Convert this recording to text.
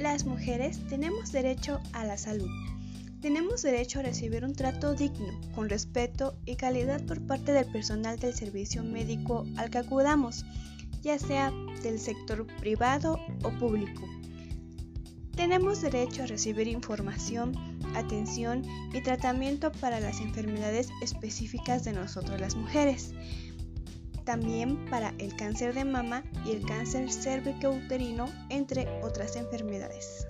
las mujeres tenemos derecho a la salud. Tenemos derecho a recibir un trato digno, con respeto y calidad por parte del personal del servicio médico al que acudamos, ya sea del sector privado o público. Tenemos derecho a recibir información, atención y tratamiento para las enfermedades específicas de nosotros las mujeres. También para el cáncer de mama y el cáncer cervicouterino, entre otras enfermedades.